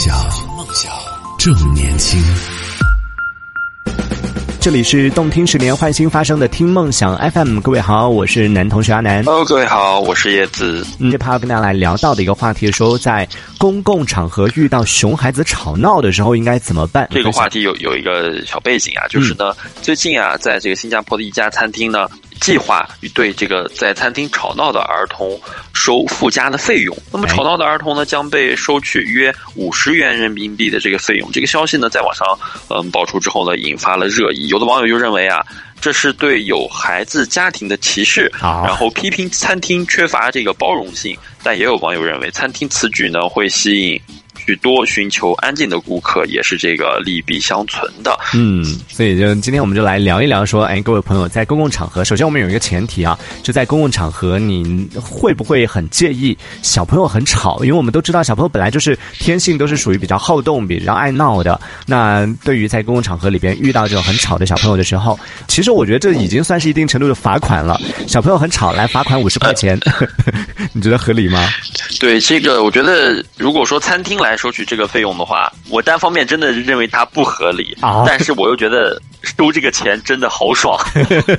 想，梦想正年轻。这里是动听十年换新发生的听梦想 FM，各位好，我是男同学阿南。Hello，各位好，我是叶子。嗯，这趴要跟大家来聊到的一个话题，说在公共场合遇到熊孩子吵闹的时候应该怎么办？这个话题有有一个小背景啊，就是呢，最近啊，在这个新加坡的一家餐厅呢，计划对这个在餐厅吵闹的儿童收附加的费用。那么吵闹的儿童呢，将被收取约五十元人民币的这个费用。这个消息呢，在网上嗯爆出之后呢，引发了热议。有的网友就认为啊。这是对有孩子家庭的歧视，然后批评餐厅缺乏这个包容性。但也有网友认为，餐厅此举呢会吸引许多寻求安静的顾客，也是这个利弊相存的。嗯，所以就今天我们就来聊一聊说，哎，各位朋友，在公共场合，首先我们有一个前提啊，就在公共场合，你会不会很介意小朋友很吵？因为我们都知道，小朋友本来就是天性都是属于比较好动、比较爱闹的。那对于在公共场合里边遇到这种很吵的小朋友的时候，其实我觉得这已经算是一定程度的罚款了。小朋友很吵，来罚款五十块钱，你觉得合理吗？对这个，我觉得如果说餐厅来收取这个费用的话，我单方面真的认为它不合理，啊但是我又觉得收这个钱真的好爽。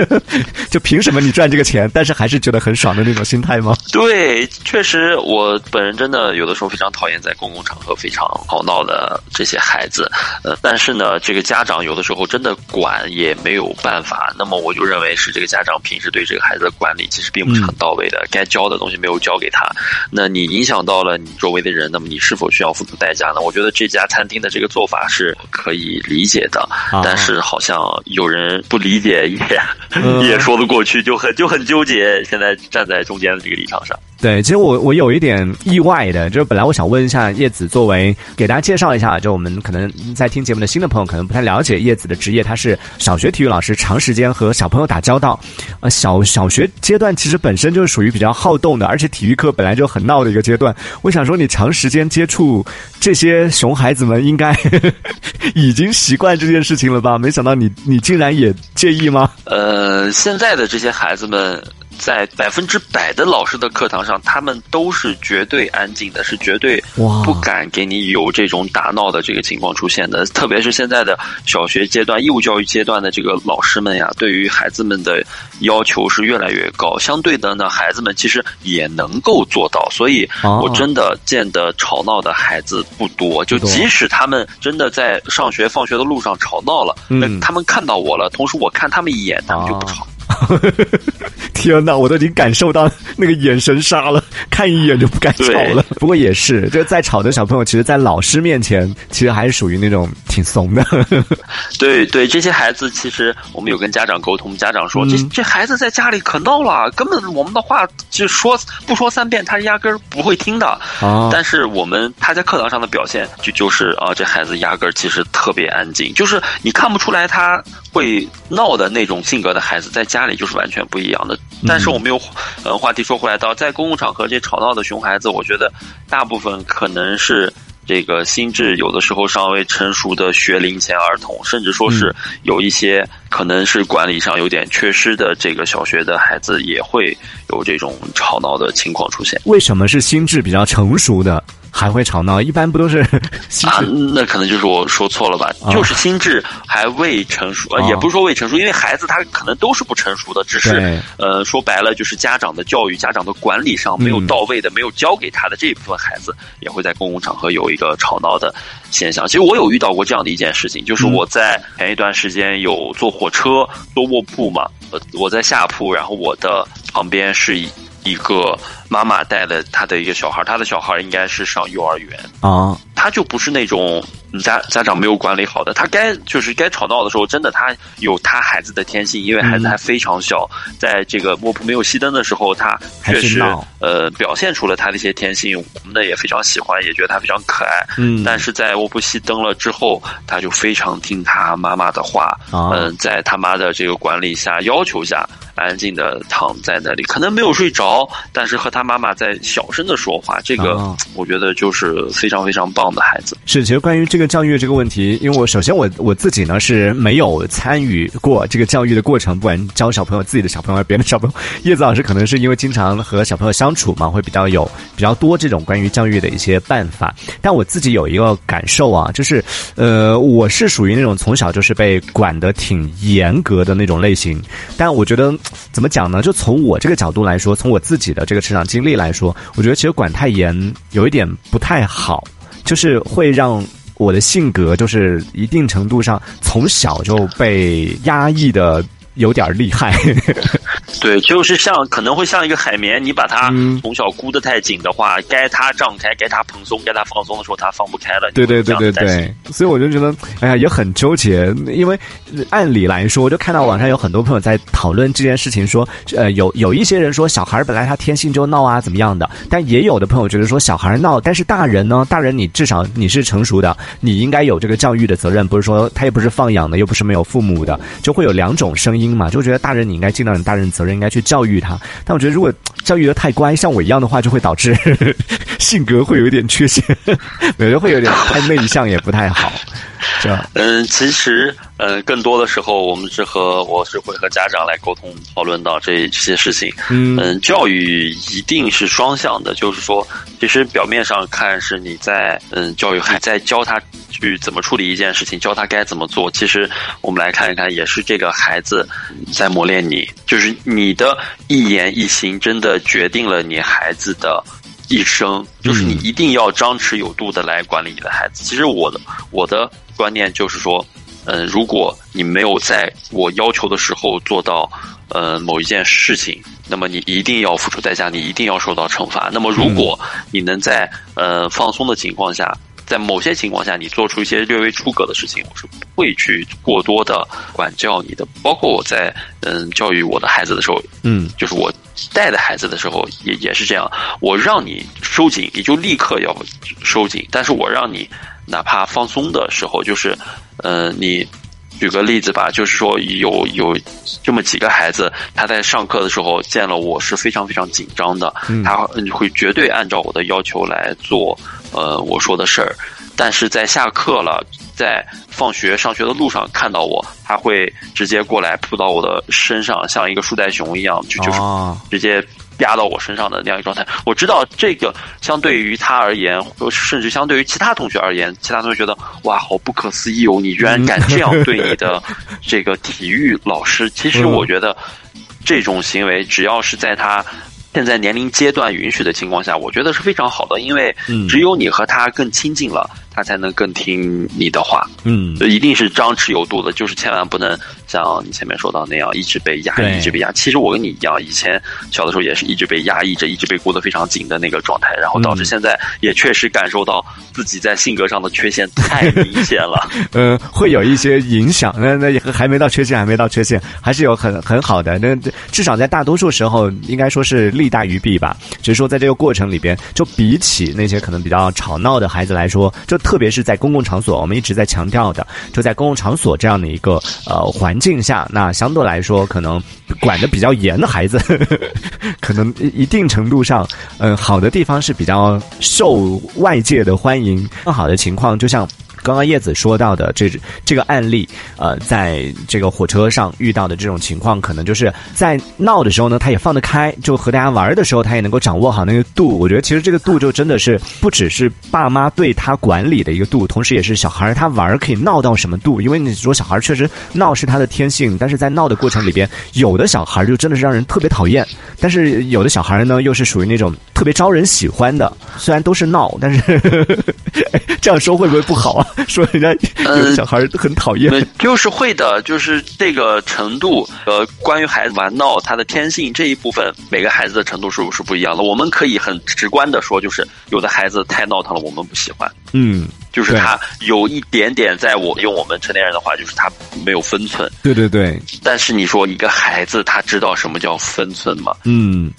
就凭什么你赚这个钱，但是还是觉得很爽的那种心态吗？对，确实，我本人真的有的时候非常讨厌在公共场合非常吵闹的这些孩子，呃，但是呢，这个家长有的时候真的管也没有办法，那么我就认为是这个家长平时对这个孩子的管理其实并不是很到位的，该教的东西没有教给他，那你影响到了你周围的人，那么你是否需要付出代价呢？我觉得这家餐厅的这个做法是可以理解的，啊但是好像有人不理解也、嗯 也说得过去，就很就很纠结。现在站在中间的这个立场上。对，其实我我有一点意外的，就是本来我想问一下叶子，作为给大家介绍一下，就我们可能在听节目的新的朋友可能不太了解叶子的职业，他是小学体育老师，长时间和小朋友打交道。呃，小小学阶段其实本身就是属于比较好动的，而且体育课本来就很闹的一个阶段。我想说，你长时间接触这些熊孩子们，应该 已经习惯这件事情了吧？没想到你你竟然也介意吗？呃，现在的这些孩子们，在百分之百的老师的课堂上，他们都是绝对安静的，是绝对不敢给你有这种打闹的这个情况出现的。特别是现在的小学阶段、义务教育阶段的这个老师们呀，对于孩子们的要求是越来越高。相对的呢，孩子们其实也能够做到，所以哦我真的见得吵闹的孩子不多。就即使他们真的在上学、放学的路上吵闹了，那嗯他们看到我了，同时我看他们一眼，他们就不哦吵。天哪，我都已经感受到那个眼神杀了，看一眼就不敢吵了。不过也是，就在吵的小朋友，其实，在老师面前，其实还是属于那种挺怂的。对对，这些孩子其实我们有跟家长沟通，家长说、嗯这这孩子在家里可闹了，根本我们的话就说不说三遍，他压根儿不会听的。啊但是我们他在课堂上的表现就就是啊，这孩子压根儿其实特别安静，就是你看不出来他会闹的那种性格的孩子，在家里就是完全不一样的。但是我们又呃话题说回来到在公共场合这吵闹的熊孩子，我觉得大部分可能是。这个心智有的时候尚未成熟的学龄前儿童，甚至说是有一些可能是管理上有点缺失的这个小学的孩子，也会有这种吵闹的情况出现。为什么是心智比较成熟的还会吵闹？一般不都是 心啊，那可能就是我说错了吧？啊就是心智还未成熟，呃，啊也不是说未成熟，因为孩子他可能都是不成熟的，只是呃，说白了就是家长的教育、家长的管理上没有嗯到位的，没有教给他的这一部分孩子，也会在公共场合有一个吵闹的现象。其实我有遇到过这样的一件事情，就是嗯我在前一段时间有坐火车坐卧铺嘛，呃，我在下铺，然后我的旁边是一一个妈妈带了她的一个小孩，她的小孩应该是上幼儿园。啊，他就不是那种嗯家家长没有管理好的，他该就是该吵闹的时候，真的他有他孩子的天性，因为孩子还非常小，在这个卧铺没有熄灯的时候，他确实呃表现出了他的一些天性，我们呢也非常喜欢，也觉得他非常可爱。嗯。但是在卧铺熄灯了之后，他就非常听他妈妈的话，啊。嗯、在他妈的这个管理下、要求下，安静的躺在那里，可能没有睡着，但是和他妈妈在小声的说话，这个、啊我觉得就是非常非常棒的孩子。是，其实关于这个个教育这个问题，因为我首先我我自己呢是没有参与过这个教育的过程，不管教小朋友自己的小朋友还是，别的小朋友。叶子老师可能是因为经常和小朋友相处嘛，会比较有比较多这种关于教育的一些办法。但我自己有一个感受啊，就是呃，我是属于那种从小就是被管得挺严格的那种类型。但我觉得怎么讲呢？就从我这个角度来说，从我自己的这个成长经历来说，我觉得其实管太严有一点不太好。就是会让我的性格，就是一定程度上从小就被压抑的有点厉害。对，就是像可能会像一个海绵，你把它从小箍得太紧的话，该它胀开，该它蓬松，该它放松的时候，它放不开了。对对对对对，所以我就觉得，哎呀，也很纠结。因为按理来说，我就看到网上有很多朋友在讨论这件事情，说，呃，有有一些人说小孩本来他天性就闹啊，怎么样的？但也有的朋友觉得说小孩闹，但是大人呢？大人你至少你是成熟的，你应该有这个教育的责任，不是说他也不是放养的，又不是没有父母的，就会有两种声音嘛？就觉得大人你应该尽到你大人责任，应该去教育。他，但我觉得如果教育的太乖，像我一样的话，就会导致 性格会有一点缺陷，有人会有点太内向，也不太好。这样，嗯，其实，嗯，更多的时候，我们是和我是会和家长来沟通讨论到这这些事情。嗯，教育一定是双向的，就是说，其实表面上看是你在嗯教育还在教他去怎么处理一件事情，教他该怎么做。其实我们来看一看，也是这个孩子在磨练你，就是你的一言一行，真的决定了你孩子的。一生就是你一定要张弛有度的来管理你的孩子。其实我的我的观念就是说，嗯，如果你没有在我要求的时候做到，呃，某一件事情，那么你一定要付出代价，你一定要受到惩罚。那么如果你能在呃放松的情况下。在某些情况下，你做出一些略微出格的事情，我是不会去过多的管教你的。包括我在嗯教育我的孩子的时候，嗯，就是我带的孩子的时候，也也是这样。我让你收紧，你就立刻要收紧。但是我让你哪怕放松的时候，就是嗯，你举个例子吧，就是说有有这么几个孩子，他在上课的时候见了我是非常非常紧张的，他会绝对按照我的要求来做。呃，我说的事儿，但是在下课了，在放学上学的路上看到我，他会直接过来扑到我的身上，像一个树袋熊一样，就就是直接压到我身上的那样一个状态。我知道这个相对于他而言，甚至相对于其他同学而言，其他同学觉得哇，好不可思议哦，你居然 敢这样对你的这个体育老师。其实我觉得这种行为，只要是在他。现在年龄阶段允许的情况下，我觉得是非常好的，因为只有你和他更亲近了。他才能更听你的话，嗯，一定是张弛有度的，就是千万不能像你前面说到那样一直被压抑，一直被压。其实我跟你一样，以前小的时候也是一直被压抑着，一直被箍得非常紧的那个状态，然后导致现在也确实感受到自己在性格上的缺陷太明显了。嗯，会有一些影响。那那也还没到缺陷，还没到缺陷，还是有很很好的。那至少在大多数时候，应该说是利大于弊吧。只是说在这个过程里边，就比起那些可能比较吵闹的孩子来说，就。特别是在公共场所，我们一直在强调的，就在公共场所这样的一个呃环境下，那相对来说，可能管的比较严的孩子，可能一定程度上，嗯，好的地方是比较受外界的欢迎，更好的情况，就像。刚刚叶子说到的这这个案例，呃，在这个火车上遇到的这种情况，可能就是在闹的时候呢，他也放得开；就和大家玩的时候，他也能够掌握好那个度。我觉得其实这个度就真的是不只是爸妈对他管理的一个度，同时也是小孩儿他玩儿可以闹到什么度。因为你说小孩儿确实闹是他的天性，但是在闹的过程里边，有的小孩儿就真的是让人特别讨厌，但是有的小孩儿呢又是属于那种特别招人喜欢的。虽然都是闹，但是 这样说会不会不好啊？说人家有小孩很讨厌，就是会的，就是这个程度。呃，关于孩子玩闹，他的天性这一部分，每个孩子的程度是是不一样的。我们可以很直观的说，就是有的孩子太闹腾了，我们不喜欢。嗯，就是他有一点点，在我用我们成年人的话，就是他没有分寸。对对对。但是你说一个孩子，他知道什么叫分寸吗？嗯，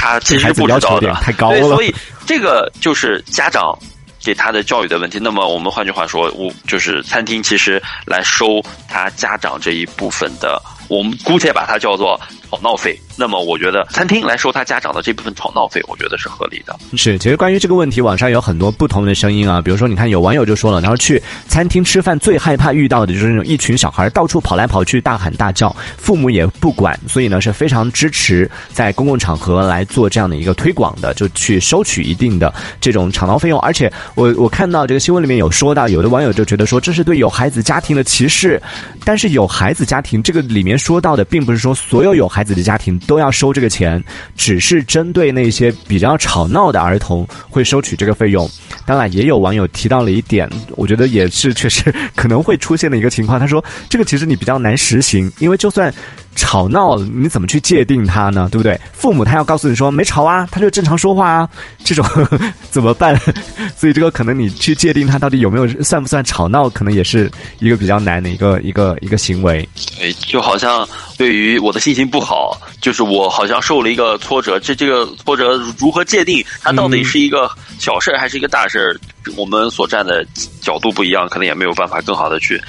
他其实不知道的，太高了。所以这个就是家长。给他的教育的问题，那么我们换句话说，我就是餐厅其实来收他家长这一部分的，我们姑且把它叫做吵闹费。那么我觉得餐厅来收他家长的这部分吵闹费，我觉得是合理的。是，其实关于这个问题，网上有很多不同的声音啊。比如说，你看有网友就说了，然后去餐厅吃饭最害怕遇到的就是那种一群小孩到处跑来跑去、大喊大叫，父母也不管，所以呢是非常支持在公共场合来做这样的一个推广的，就去收取一定的这种吵闹费用。而且我我看到这个新闻里面有说到，有的网友就觉得说这是对有孩子家庭的歧视，但是有孩子家庭这个里面说到的，并不是说所有有孩子的家庭都要收这个钱，只是针对那些比较吵闹的儿童会收取这个费用。当然，也有网友提到了一点，我觉得也是确实可能会出现的一个情况。他说，这个其实你比较难实行，因为就算吵闹，你怎么去界定他呢？对不对？父母他要告诉你说没吵啊，他就正常说话啊，这种 怎么办？所以这个可能你去界定他到底有没有算不算吵闹，可能也是一个比较难的一个一个一个行为。对，就好像对于我的心情不好，就是我好像受了一个挫折，这这个挫折如何界定？它到底是一个小事儿还是一个大事儿？我们所站的角度不一样，可能也没有办法更好的去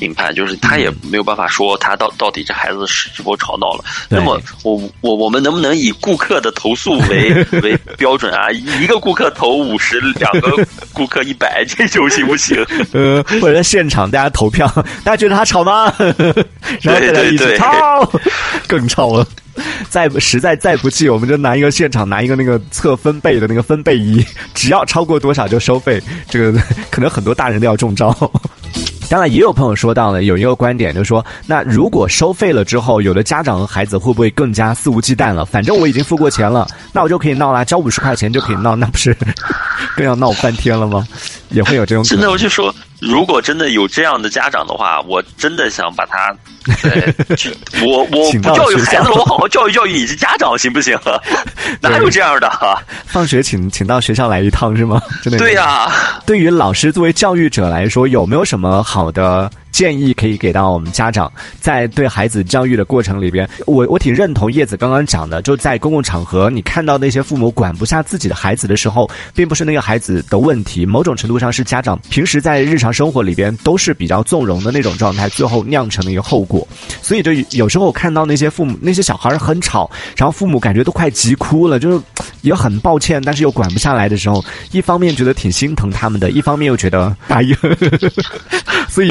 评判。就是他也没有办法说他到到底这孩子是是否吵闹了。那么我我我们能不能以顾客的投诉为 为标准啊？一个顾客投五十，两个 顾客一百，这种行不行？呃，或者在现场大家投票，大家觉得他吵吗？然后大家一起吵，更吵了。再实在再不济，我们就拿一个现场拿一个那个测分贝的那个分贝仪，只要超过多少就收费。这个可能很多大人都要中招。当然，也有朋友说到了有一个观点，就是说，那如果收费了之后，有的家长和孩子会不会更加肆无忌惮了？反正我已经付过钱了，那我就可以闹啦，交五十块钱就可以闹，那不是更要闹翻天了吗？也会有这种。真的，我就说，如果真的有这样的家长的话，我真的想把他，我我不教育孩子了，我好好教育教育你这家长行不行？哪有这样的？放学请请到学校来一趟是吗？真的？对呀。对于老师作为教育者来说，有没有什么好的？建议可以给到我们家长，在对孩子教育的过程里边，我我挺认同叶子刚刚讲的，就在公共场合，你看到那些父母管不下自己的孩子的时候，并不是那个孩子的问题，某种程度上是家长平时在日常生活里边都是比较纵容的那种状态，最后酿成的一个后果。所以就有时候我看到那些父母那些小孩很吵，然后父母感觉都快急哭了，就是也很抱歉，但是又管不下来的时候，一方面觉得挺心疼他们的，一方面又觉得哎呀，所以。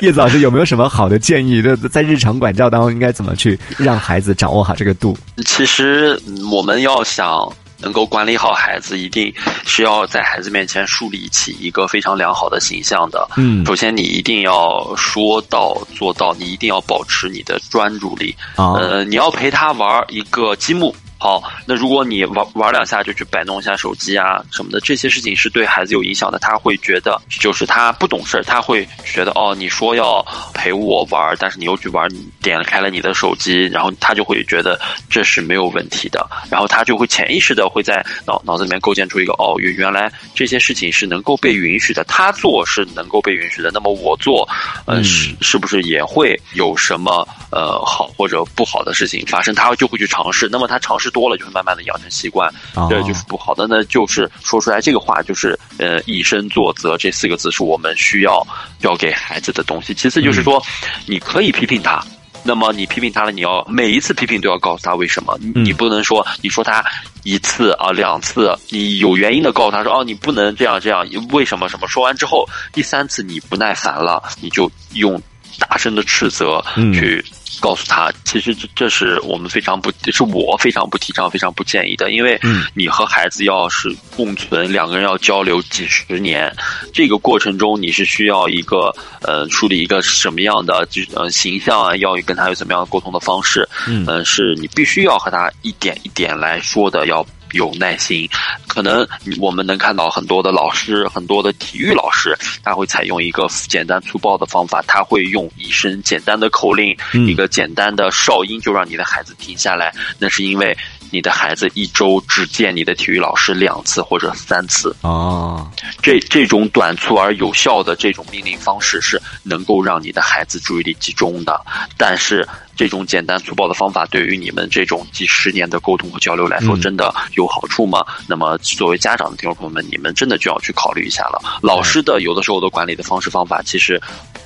叶子老师有没有什么好的建议？就在日常管教当中，应该怎么去让孩子掌握好这个度？其实我们要想能够管理好孩子，一定是要在孩子面前树立起一个非常良好的形象的。嗯，首先你一定要说到做到，你一定要保持你的专注力。呃，你要陪他玩一个积木。好，那如果你玩玩两下就去摆弄一下手机啊什么的，这些事情是对孩子有影响的。他会觉得，就是他不懂事儿他会觉得哦，你说要陪我玩，但是你又去玩，点开了你的手机，然后他就会觉得这是没有问题的，然后他就会潜意识的会在脑脑子里面构建出一个哦，原原来这些事情是能够被允许的，他做是能够被允许的，那么我做，嗯，是是不是也会有什么呃好或者不好的事情发生？他就会去尝试，那么他尝试。多了就会慢慢的养成习惯，这就是不好的。那就是说出来这个话，就是呃以身作则这四个字是我们需要要给孩子的东西。其次就是说，你可以批评他，那么你批评他了，你要每一次批评都要告诉他为什么。你不能说你说他一次啊两次，你有原因的告诉他说哦你不能这样这样，为什么什么？说完之后第三次你不耐烦了，你就用大声的斥责去。告诉他，其实这这是我们非常不，是我非常不提倡、非常不建议的。因为你和孩子要是共存，两个人要交流几十年，这个过程中你是需要一个呃树立一个什么样的就呃形象啊，要跟他有怎么样的沟通的方式，嗯，是你必须要和他一点一点来说的，要。有耐心，可能我们能看到很多的老师，很多的体育老师，他会采用一个简单粗暴的方法，他会用一声简单的口令，一个简单的哨音，就让你的孩子停下来。那是因为你的孩子一周只见你的体育老师两次或者三次。啊，这这种短促而有效的这种命令方式是能够让你的孩子注意力集中的，但是。这种简单粗暴的方法对于你们这种几十年的沟通和交流来说，真的有好处吗？那么，作为家长的听众朋友们，你们真的就要去考虑一下了。老师的有的时候的管理的方式方法，其实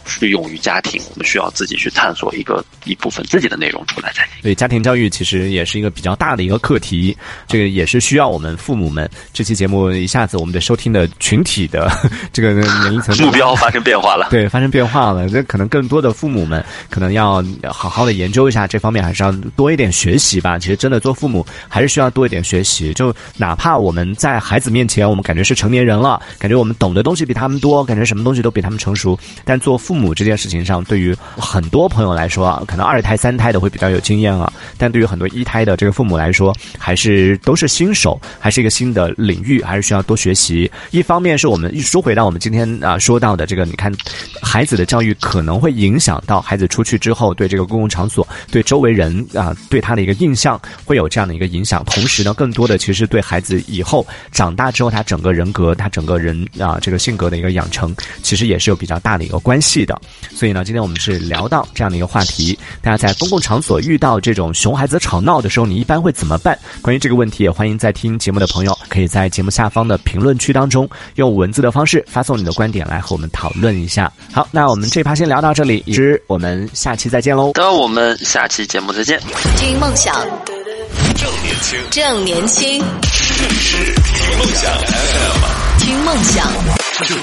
适用于家庭，我们需要自己去探索一个一部分自己的内容出来才行。对，家庭教育其实也是一个比较大的一个课题，这个也是需要我们父母们。这期节目一下子我们的收听的群体的 这个年龄层目标发生变化了，对，发生变化了。那可能更多的父母们可能要好好的研研究一下这方面，还是要多一点学习吧。其实真的做父母还是需要多一点学习，就哪怕我们在孩子面前，我们感觉是成年人了，感觉我们懂的东西比他们多，感觉什么东西都比他们成熟，但做父母这件事情上，对于很多朋友来说，可能二胎、三胎的会比较有经验啊，但对于很多一胎的这个父母来说，还是都是新手，还是一个新的领域，还是需要多学习。一方面是我们一说回到我们今天啊说到的这个，你看，孩子的教育可能会影响到孩子出去之后对这个公共场场所、对周围人啊对他的一个印象会有这样的一个影响。同时呢，更多的其实对孩子以后长大之后他整个人格、他整个人啊这个性格的一个养成，其实也是有比较大的一个关系的。所以呢，今天我们是聊到这样的一个话题：大家在公共场所遇到这种熊孩子吵闹的时候，你一般会怎么办？关于这个问题，也欢迎在听节目的朋友可以在节目下方的评论区当中用文字的方式发送你的观点来和我们讨论一下。好，那我们这趴先聊到这里，之我们下期再见喽。那我们下期节目再见。听梦想，正年轻，正年轻，是听梦想 FM。听梦想。正